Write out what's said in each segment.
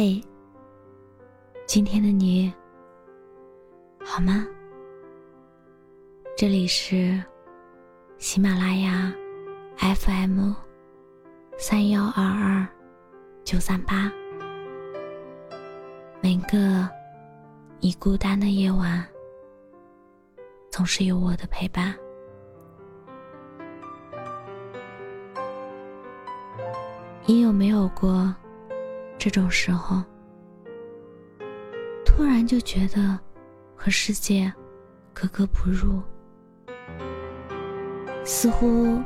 嘿，今天的你好吗？这里是喜马拉雅 FM 三幺二二九三八。每个你孤单的夜晚，总是有我的陪伴。你有没有过这种时候，突然就觉得和世界格格不入，似乎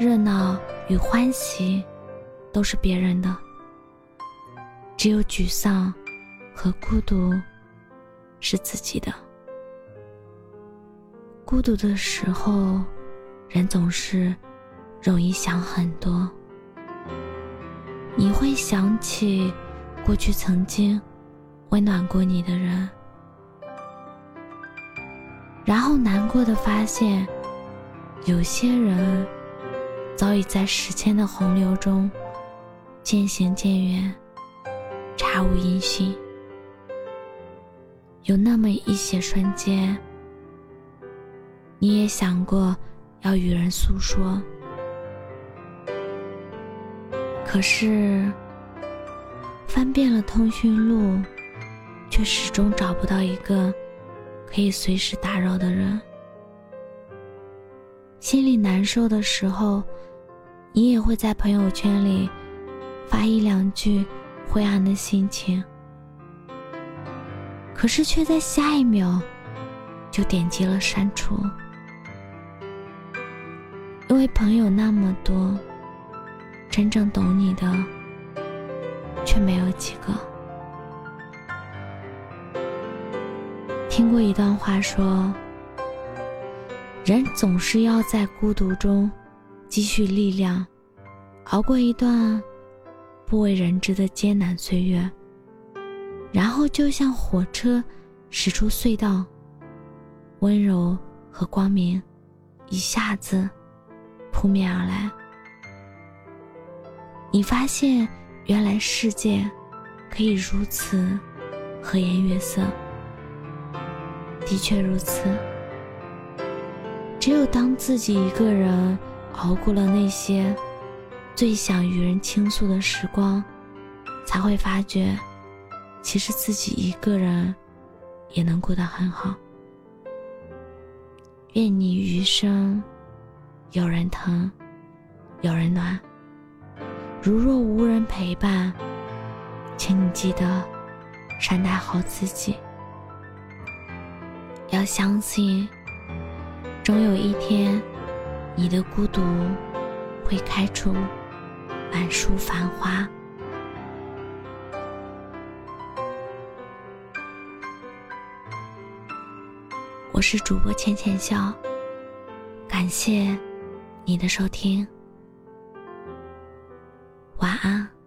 热闹与欢喜都是别人的，只有沮丧和孤独是自己的。孤独的时候，人总是容易想很多。你会想起过去曾经温暖过你的人，然后难过的发现，有些人早已在时间的洪流中渐行渐远，杳无音讯。有那么一些瞬间，你也想过要与人诉说。可是，翻遍了通讯录，却始终找不到一个可以随时打扰的人。心里难受的时候，你也会在朋友圈里发一两句灰暗的心情，可是却在下一秒就点击了删除，因为朋友那么多。真正懂你的，却没有几个。听过一段话说：人总是要在孤独中积蓄力量，熬过一段不为人知的艰难岁月，然后就像火车驶出隧道，温柔和光明一下子扑面而来。你发现，原来世界可以如此和颜悦色。的确如此。只有当自己一个人熬过了那些最想与人倾诉的时光，才会发觉，其实自己一个人也能过得很好。愿你余生有人疼，有人暖。如若无人陪伴，请你记得善待好自己。要相信，终有一天，你的孤独会开出满树繁花。我是主播浅浅笑，感谢你的收听。晚安。